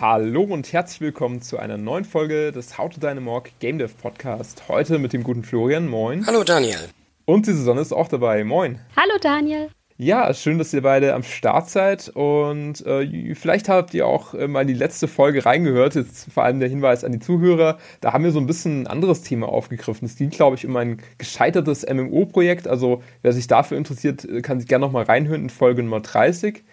Hallo und herzlich willkommen zu einer neuen Folge des How to Dynamorg Game Dev Podcast. Heute mit dem guten Florian. Moin. Hallo Daniel. Und die Susanne ist auch dabei. Moin. Hallo Daniel. Ja, schön, dass ihr beide am Start seid und äh, vielleicht habt ihr auch äh, mal in die letzte Folge reingehört. Jetzt vor allem der Hinweis an die Zuhörer. Da haben wir so ein bisschen ein anderes Thema aufgegriffen. Es ging, glaube ich, um ein gescheitertes MMO-Projekt. Also wer sich dafür interessiert, äh, kann sich gerne nochmal reinhören in Folge Nummer 30.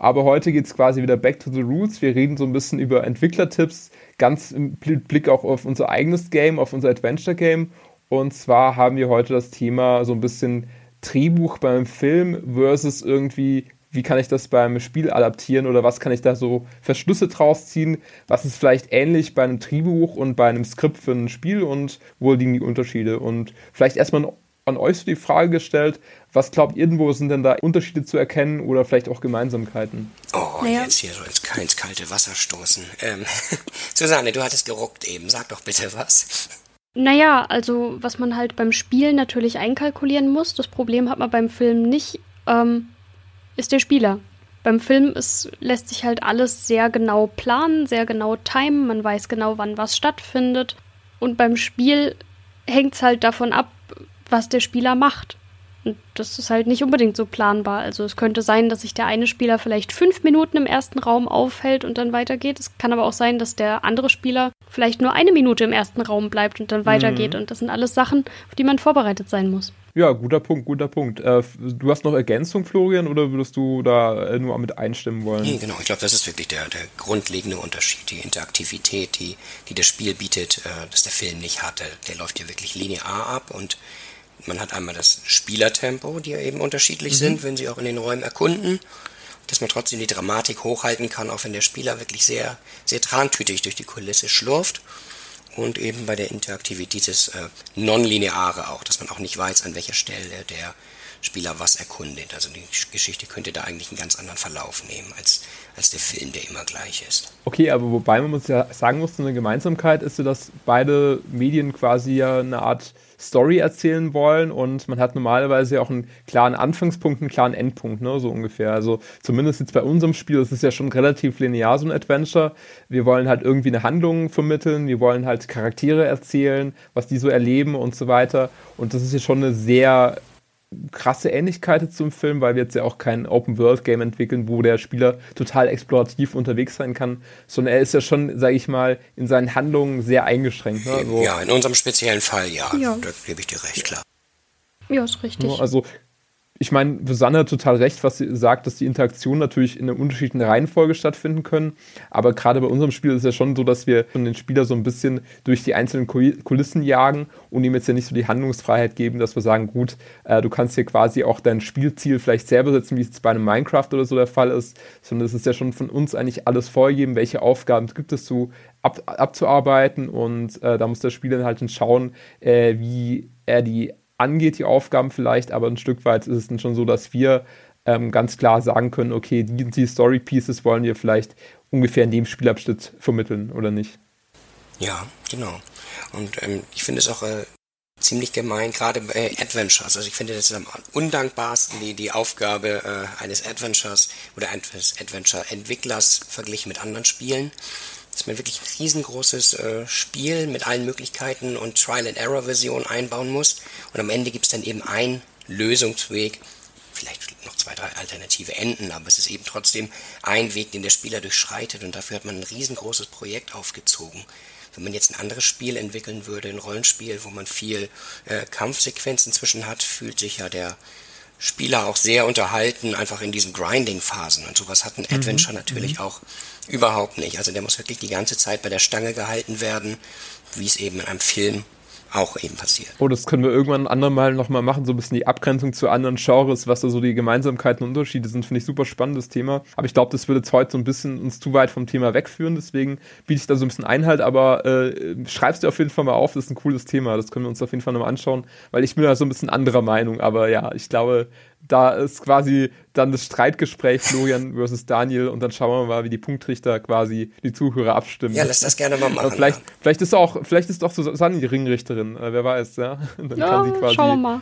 Aber heute geht es quasi wieder back to the roots. Wir reden so ein bisschen über Entwicklertipps, ganz im Blick auch auf unser eigenes Game, auf unser Adventure-Game. Und zwar haben wir heute das Thema so ein bisschen Drehbuch beim Film versus irgendwie, wie kann ich das beim Spiel adaptieren oder was kann ich da so Verschlüsse draus ziehen? Was ist vielleicht ähnlich bei einem Drehbuch und bei einem Skript für ein Spiel und wo liegen die Unterschiede? Und vielleicht erstmal an euch so die Frage gestellt, was glaubt ihr denn, wo sind denn da Unterschiede zu erkennen oder vielleicht auch Gemeinsamkeiten? Oh, naja. jetzt hier so ins, ins kalte Wasser stoßen. Ähm, Susanne, du hattest geruckt eben. Sag doch bitte was. Naja, also was man halt beim Spielen natürlich einkalkulieren muss, das Problem hat man beim Film nicht, ähm, ist der Spieler. Beim Film ist, lässt sich halt alles sehr genau planen, sehr genau timen, man weiß genau, wann was stattfindet. Und beim Spiel hängt es halt davon ab, was der Spieler macht. Und das ist halt nicht unbedingt so planbar. Also es könnte sein, dass sich der eine Spieler vielleicht fünf Minuten im ersten Raum aufhält und dann weitergeht. Es kann aber auch sein, dass der andere Spieler vielleicht nur eine Minute im ersten Raum bleibt und dann weitergeht. Mhm. Und das sind alles Sachen, auf die man vorbereitet sein muss. Ja, guter Punkt, guter Punkt. Äh, du hast noch Ergänzung, Florian, oder würdest du da äh, nur mit einstimmen wollen? Nee, genau. Ich glaube, das ist wirklich der, der grundlegende Unterschied. Die Interaktivität, die, die das Spiel bietet, äh, dass der Film nicht hat. Der, der läuft hier wirklich linear ab und man hat einmal das Spielertempo, die ja eben unterschiedlich mhm. sind, wenn sie auch in den Räumen erkunden, dass man trotzdem die Dramatik hochhalten kann, auch wenn der Spieler wirklich sehr, sehr trantütig durch die Kulisse schlurft. Und eben bei der Interaktivität dieses äh, Nonlineare auch, dass man auch nicht weiß, an welcher Stelle der Spieler was erkundet. Also die Geschichte könnte da eigentlich einen ganz anderen Verlauf nehmen als, als der Film, der immer gleich ist. Okay, aber wobei man muss ja sagen muss, eine Gemeinsamkeit ist so, dass beide Medien quasi ja eine Art Story erzählen wollen und man hat normalerweise auch einen klaren Anfangspunkt, einen klaren Endpunkt, ne, so ungefähr. Also zumindest jetzt bei unserem Spiel, das ist ja schon relativ linear, so ein Adventure. Wir wollen halt irgendwie eine Handlung vermitteln, wir wollen halt Charaktere erzählen, was die so erleben und so weiter. Und das ist ja schon eine sehr krasse Ähnlichkeit zum Film, weil wir jetzt ja auch kein Open-World-Game entwickeln, wo der Spieler total explorativ unterwegs sein kann, sondern er ist ja schon, sage ich mal, in seinen Handlungen sehr eingeschränkt. Ne? Also, ja, in unserem speziellen Fall ja, ja. da gebe ich dir recht, klar. Ja, ist richtig. Also ich meine, Susanne hat total recht, was sie sagt, dass die Interaktionen natürlich in einer unterschiedlichen Reihenfolge stattfinden können. Aber gerade bei unserem Spiel ist es ja schon so, dass wir den Spieler so ein bisschen durch die einzelnen Kulissen jagen und ihm jetzt ja nicht so die Handlungsfreiheit geben, dass wir sagen, gut, äh, du kannst hier quasi auch dein Spielziel vielleicht selber setzen, wie es bei einem Minecraft oder so der Fall ist, sondern es ist ja schon von uns eigentlich alles vorgegeben, welche Aufgaben gibt es zu ab, abzuarbeiten und äh, da muss der Spieler halt schauen, äh, wie er die angeht, die Aufgaben vielleicht, aber ein Stück weit ist es dann schon so, dass wir ähm, ganz klar sagen können, okay, die, die Story Pieces wollen wir vielleicht ungefähr in dem Spielabschnitt vermitteln oder nicht. Ja, genau. Und ähm, ich finde es auch äh, ziemlich gemein, gerade bei Adventures. Also ich finde das am undankbarsten, die, die Aufgabe äh, eines Adventures oder eines Adventure-Entwicklers verglichen mit anderen Spielen dass man wirklich ein riesengroßes äh, Spiel mit allen Möglichkeiten und Trial-and-Error-Version einbauen muss. Und am Ende gibt es dann eben einen Lösungsweg, vielleicht noch zwei, drei alternative Enden, aber es ist eben trotzdem ein Weg, den der Spieler durchschreitet und dafür hat man ein riesengroßes Projekt aufgezogen. Wenn man jetzt ein anderes Spiel entwickeln würde, ein Rollenspiel, wo man viel äh, Kampfsequenzen zwischen hat, fühlt sich ja der Spieler auch sehr unterhalten, einfach in diesen Grinding-Phasen. Und sowas hat ein mhm. Adventure natürlich mhm. auch überhaupt nicht. Also der muss wirklich die ganze Zeit bei der Stange gehalten werden, wie es eben in einem Film auch eben passiert. Oh, das können wir irgendwann ein andermal nochmal machen, so ein bisschen die Abgrenzung zu anderen Genres, was da so die Gemeinsamkeiten und Unterschiede sind, finde ich super spannendes Thema. Aber ich glaube, das würde jetzt heute so ein bisschen uns zu weit vom Thema wegführen, deswegen biete ich da so ein bisschen Einhalt, aber äh, schreibst dir auf jeden Fall mal auf, das ist ein cooles Thema, das können wir uns auf jeden Fall nochmal anschauen, weil ich bin da so ein bisschen anderer Meinung, aber ja, ich glaube, da ist quasi dann das Streitgespräch Florian versus Daniel und dann schauen wir mal, wie die Punktrichter quasi die Zuhörer abstimmen. Ja, lass das gerne mal machen. vielleicht, ja. vielleicht ist auch, vielleicht ist auch Susanne die Ringrichterin, äh, wer weiß, ja. Dann ja, kann sie quasi schauen wir mal.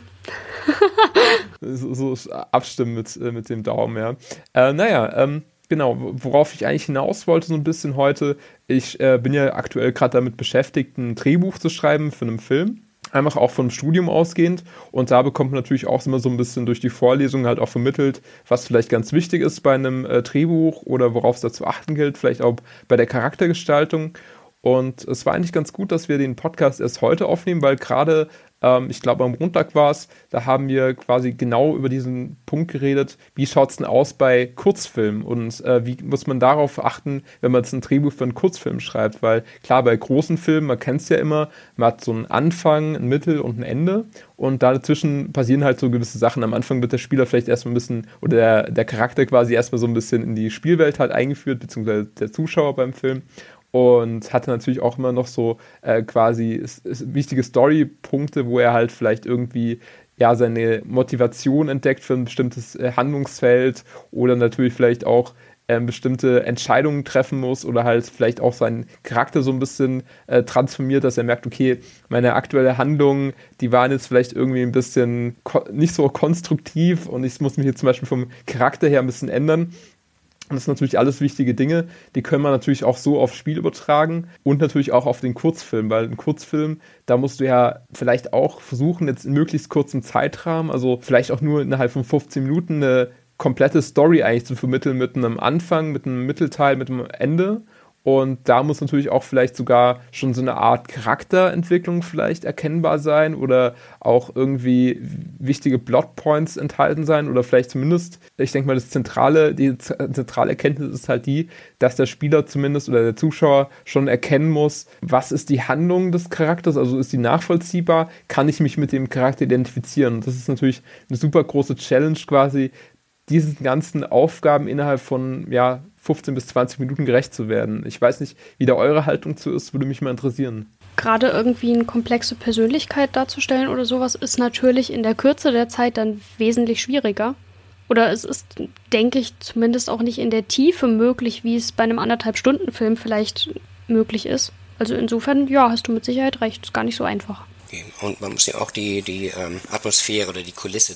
so, so, abstimmen mit, äh, mit dem Daumen, ja. Äh, naja, ähm, genau, worauf ich eigentlich hinaus wollte, so ein bisschen heute. Ich äh, bin ja aktuell gerade damit beschäftigt, ein Drehbuch zu schreiben für einen Film. Einfach auch vom Studium ausgehend. Und da bekommt man natürlich auch immer so ein bisschen durch die Vorlesungen halt auch vermittelt, was vielleicht ganz wichtig ist bei einem äh, Drehbuch oder worauf es da zu achten gilt, vielleicht auch bei der Charaktergestaltung. Und es war eigentlich ganz gut, dass wir den Podcast erst heute aufnehmen, weil gerade ähm, ich glaube, am Montag war es, da haben wir quasi genau über diesen Punkt geredet, wie schaut es denn aus bei Kurzfilmen und äh, wie muss man darauf achten, wenn man jetzt ein Drehbuch für einen Kurzfilm schreibt, weil klar, bei großen Filmen, man kennt es ja immer, man hat so einen Anfang, ein Mittel und ein Ende. Und dazwischen passieren halt so gewisse Sachen. Am Anfang wird der Spieler vielleicht erstmal ein bisschen, oder der, der Charakter quasi erstmal so ein bisschen in die Spielwelt halt eingeführt, beziehungsweise der Zuschauer beim Film und hatte natürlich auch immer noch so äh, quasi wichtige Story-Punkte, wo er halt vielleicht irgendwie ja seine Motivation entdeckt für ein bestimmtes äh, Handlungsfeld oder natürlich vielleicht auch äh, bestimmte Entscheidungen treffen muss oder halt vielleicht auch seinen Charakter so ein bisschen äh, transformiert, dass er merkt, okay, meine aktuelle Handlung, die waren jetzt vielleicht irgendwie ein bisschen nicht so konstruktiv und ich muss mich jetzt zum Beispiel vom Charakter her ein bisschen ändern und das sind natürlich alles wichtige Dinge, die können wir natürlich auch so aufs Spiel übertragen und natürlich auch auf den Kurzfilm, weil ein Kurzfilm, da musst du ja vielleicht auch versuchen, jetzt in möglichst kurzem Zeitrahmen, also vielleicht auch nur innerhalb von 15 Minuten eine komplette Story eigentlich zu vermitteln mit einem Anfang, mit einem Mittelteil, mit einem Ende und da muss natürlich auch vielleicht sogar schon so eine Art Charakterentwicklung vielleicht erkennbar sein oder auch irgendwie wichtige Plotpoints enthalten sein oder vielleicht zumindest, ich denke mal, das zentrale, die zentrale Erkenntnis ist halt die, dass der Spieler zumindest oder der Zuschauer schon erkennen muss, was ist die Handlung des Charakters, also ist die nachvollziehbar, kann ich mich mit dem Charakter identifizieren. Und das ist natürlich eine super große Challenge quasi, diesen ganzen Aufgaben innerhalb von ja, 15 bis 20 Minuten gerecht zu werden. Ich weiß nicht, wie da eure Haltung zu ist, würde mich mal interessieren. Gerade irgendwie eine komplexe Persönlichkeit darzustellen oder sowas ist natürlich in der Kürze der Zeit dann wesentlich schwieriger. Oder es ist, denke ich, zumindest auch nicht in der Tiefe möglich, wie es bei einem anderthalb Stunden Film vielleicht möglich ist. Also insofern, ja, hast du mit Sicherheit recht. Ist gar nicht so einfach. Und man muss ja auch die, die ähm, Atmosphäre oder die Kulisse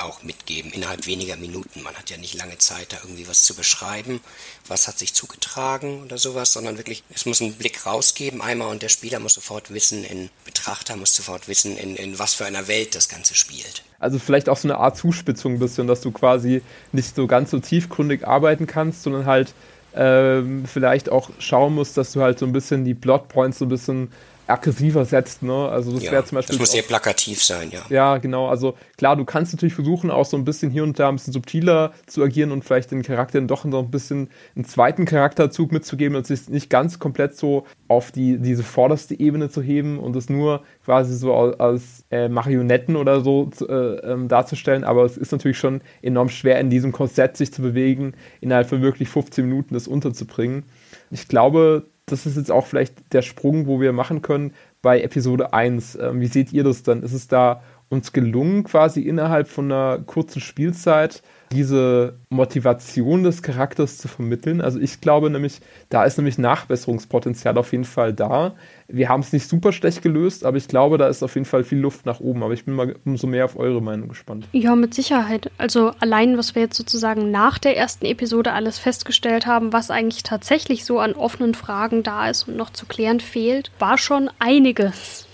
auch mitgeben innerhalb weniger Minuten. Man hat ja nicht lange Zeit, da irgendwie was zu beschreiben, was hat sich zugetragen oder sowas, sondern wirklich, es muss einen Blick rausgeben einmal und der Spieler muss sofort wissen, in Betrachter muss sofort wissen, in, in was für einer Welt das Ganze spielt. Also vielleicht auch so eine Art Zuspitzung ein bisschen, dass du quasi nicht so ganz so tiefgründig arbeiten kannst, sondern halt ähm, vielleicht auch schauen musst, dass du halt so ein bisschen die Plotpoints so ein bisschen aggressiver setzt. Ne? Also das ja, wäre zum Beispiel. Das muss sehr plakativ sein, ja. Ja, genau. Also klar, du kannst natürlich versuchen, auch so ein bisschen hier und da ein bisschen subtiler zu agieren und vielleicht den Charakteren doch noch ein bisschen einen zweiten Charakterzug mitzugeben und sich nicht ganz komplett so auf die, diese vorderste Ebene zu heben und es nur quasi so als, als äh, Marionetten oder so zu, äh, ähm, darzustellen. Aber es ist natürlich schon enorm schwer, in diesem Korsett sich zu bewegen, innerhalb von wirklich 15 Minuten das unterzubringen. Ich glaube, das ist jetzt auch vielleicht der Sprung, wo wir machen können bei Episode 1. Ähm, wie seht ihr das dann? Ist es da uns gelungen, quasi innerhalb von einer kurzen Spielzeit diese Motivation des Charakters zu vermitteln. Also ich glaube nämlich, da ist nämlich Nachbesserungspotenzial auf jeden Fall da. Wir haben es nicht super schlecht gelöst, aber ich glaube, da ist auf jeden Fall viel Luft nach oben. Aber ich bin mal umso mehr auf eure Meinung gespannt. Ja, mit Sicherheit. Also allein, was wir jetzt sozusagen nach der ersten Episode alles festgestellt haben, was eigentlich tatsächlich so an offenen Fragen da ist und noch zu klären fehlt, war schon einiges.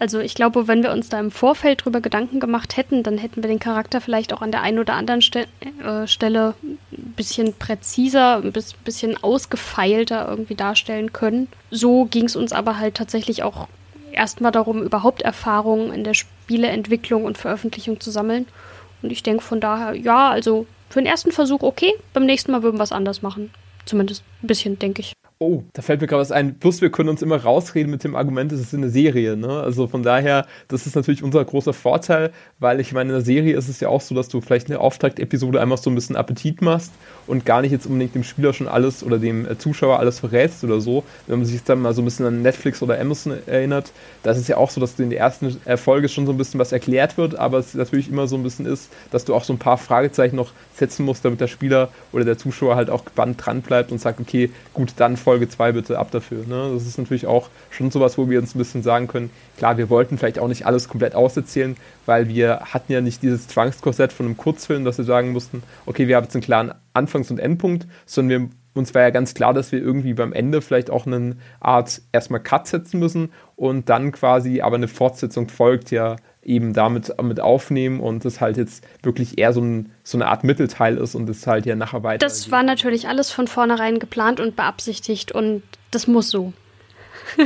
Also ich glaube, wenn wir uns da im Vorfeld drüber Gedanken gemacht hätten, dann hätten wir den Charakter vielleicht auch an der einen oder anderen Ste äh, Stelle ein bisschen präziser, ein bisschen ausgefeilter irgendwie darstellen können. So ging es uns aber halt tatsächlich auch erstmal darum, überhaupt Erfahrungen in der Spieleentwicklung und Veröffentlichung zu sammeln. Und ich denke von daher, ja, also für den ersten Versuch okay, beim nächsten Mal würden wir es anders machen. Zumindest ein bisschen, denke ich. Oh, da fällt mir gerade was ein. Plus, wir können uns immer rausreden mit dem Argument, es ist eine Serie. Ne? Also von daher, das ist natürlich unser großer Vorteil, weil ich meine, in der Serie ist es ja auch so, dass du vielleicht eine Auftaktepisode einmal so ein bisschen Appetit machst und gar nicht jetzt unbedingt dem Spieler schon alles oder dem äh, Zuschauer alles verrätst oder so. Wenn man sich dann mal so ein bisschen an Netflix oder Amazon erinnert, da ist es ja auch so, dass in der ersten Folge schon so ein bisschen was erklärt wird, aber es natürlich immer so ein bisschen ist, dass du auch so ein paar Fragezeichen noch setzen musst, damit der Spieler oder der Zuschauer halt auch gebannt dran bleibt und sagt, okay, gut, dann folgt Folge 2 bitte ab dafür. Ne? Das ist natürlich auch schon sowas, wo wir uns ein bisschen sagen können, klar, wir wollten vielleicht auch nicht alles komplett auserzählen, weil wir hatten ja nicht dieses Zwangskorsett von einem Kurzfilm, dass wir sagen mussten, okay, wir haben jetzt einen klaren Anfangs- und Endpunkt, sondern wir uns war ja ganz klar, dass wir irgendwie beim Ende vielleicht auch eine Art erstmal Cut setzen müssen und dann quasi aber eine Fortsetzung folgt ja eben damit mit aufnehmen und das halt jetzt wirklich eher so, ein, so eine Art Mittelteil ist und es halt ja nachher weiter. Das war natürlich alles von vornherein geplant und beabsichtigt und das muss so.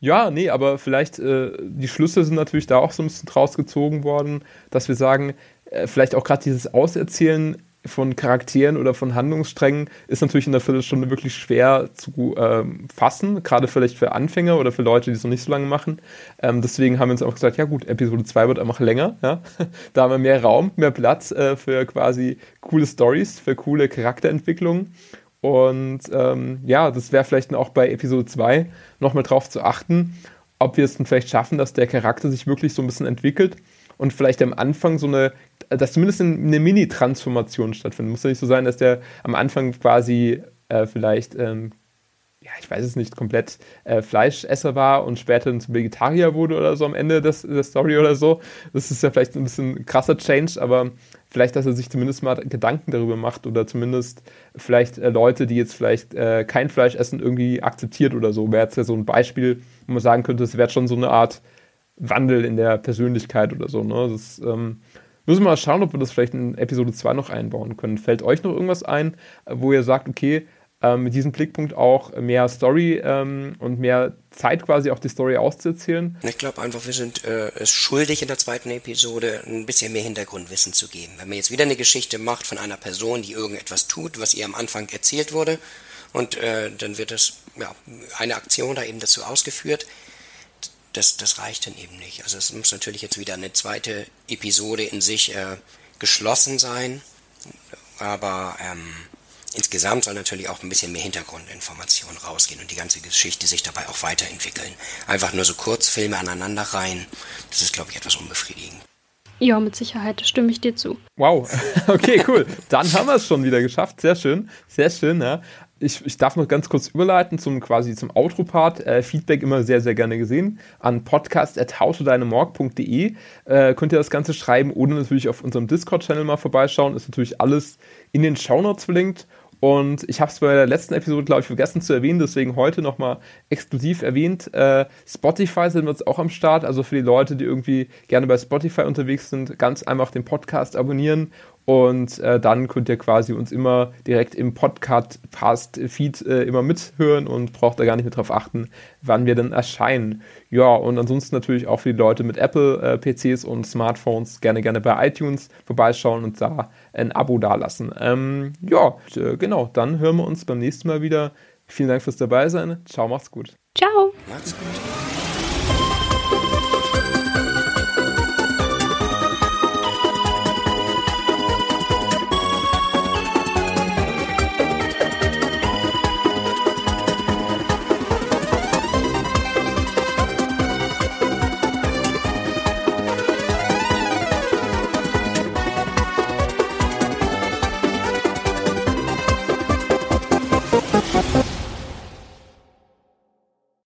ja, nee, aber vielleicht äh, die Schlüsse sind natürlich da auch so ein bisschen draus gezogen worden, dass wir sagen, äh, vielleicht auch gerade dieses Auserzählen von Charakteren oder von Handlungssträngen ist natürlich in der Viertelstunde wirklich schwer zu ähm, fassen, gerade vielleicht für Anfänger oder für Leute, die es noch nicht so lange machen. Ähm, deswegen haben wir uns auch gesagt, ja gut, Episode 2 wird einfach länger. Ja? Da haben wir mehr Raum, mehr Platz äh, für quasi coole Stories, für coole Charakterentwicklungen. Und ähm, ja, das wäre vielleicht auch bei Episode 2 nochmal drauf zu achten, ob wir es dann vielleicht schaffen, dass der Charakter sich wirklich so ein bisschen entwickelt und vielleicht am Anfang so eine, dass zumindest eine Mini-Transformation stattfindet. Muss ja nicht so sein, dass der am Anfang quasi äh, vielleicht, ähm, ja, ich weiß es nicht, komplett äh, Fleischesser war und später dann zum Vegetarier wurde oder so am Ende des, der Story oder so. Das ist ja vielleicht ein bisschen krasser Change, aber vielleicht, dass er sich zumindest mal Gedanken darüber macht oder zumindest vielleicht äh, Leute, die jetzt vielleicht äh, kein Fleisch essen, irgendwie akzeptiert oder so. Wäre jetzt ja so ein Beispiel, wo man sagen könnte, es wäre schon so eine Art Wandel in der Persönlichkeit oder so. Ne? Das ähm, müssen wir mal schauen, ob wir das vielleicht in Episode 2 noch einbauen können. Fällt euch noch irgendwas ein, wo ihr sagt, okay, ähm, mit diesem Blickpunkt auch mehr Story ähm, und mehr Zeit quasi auch die Story auszuerzählen? Ich glaube einfach, wir sind äh, es schuldig in der zweiten Episode ein bisschen mehr Hintergrundwissen zu geben. Wenn man jetzt wieder eine Geschichte macht von einer Person, die irgendetwas tut, was ihr am Anfang erzählt wurde, und äh, dann wird es ja, eine Aktion da eben dazu ausgeführt, das, das reicht dann eben nicht. Also es muss natürlich jetzt wieder eine zweite Episode in sich äh, geschlossen sein, aber ähm, insgesamt soll natürlich auch ein bisschen mehr Hintergrundinformation rausgehen und die ganze Geschichte sich dabei auch weiterentwickeln. Einfach nur so Kurzfilme aneinander rein, das ist, glaube ich, etwas unbefriedigend. Ja, mit Sicherheit, stimme ich dir zu. Wow, okay, cool. Dann haben wir es schon wieder geschafft. Sehr schön, sehr schön. Ja ich, ich darf noch ganz kurz überleiten zum quasi zum Outro-Part. Äh, Feedback immer sehr, sehr gerne gesehen. An podcast.hautodeinemorg.de äh, könnt ihr das Ganze schreiben oder natürlich auf unserem Discord-Channel mal vorbeischauen. Ist natürlich alles in den Shownotes verlinkt. Und ich habe es bei der letzten Episode, glaube ich, vergessen zu erwähnen, deswegen heute nochmal exklusiv erwähnt. Äh, Spotify sind wir jetzt auch am Start. Also für die Leute, die irgendwie gerne bei Spotify unterwegs sind, ganz einfach den Podcast abonnieren und äh, dann könnt ihr quasi uns immer direkt im Podcast-Feed äh, immer mithören und braucht da gar nicht mehr drauf achten, wann wir denn erscheinen. Ja, und ansonsten natürlich auch für die Leute mit Apple-PCs äh, und Smartphones gerne, gerne bei iTunes vorbeischauen und da ein Abo dalassen. Ähm, ja, äh, genau, dann hören wir uns beim nächsten Mal wieder. Vielen Dank fürs Dabeisein. Ciao, macht's gut. Ciao. Macht's gut.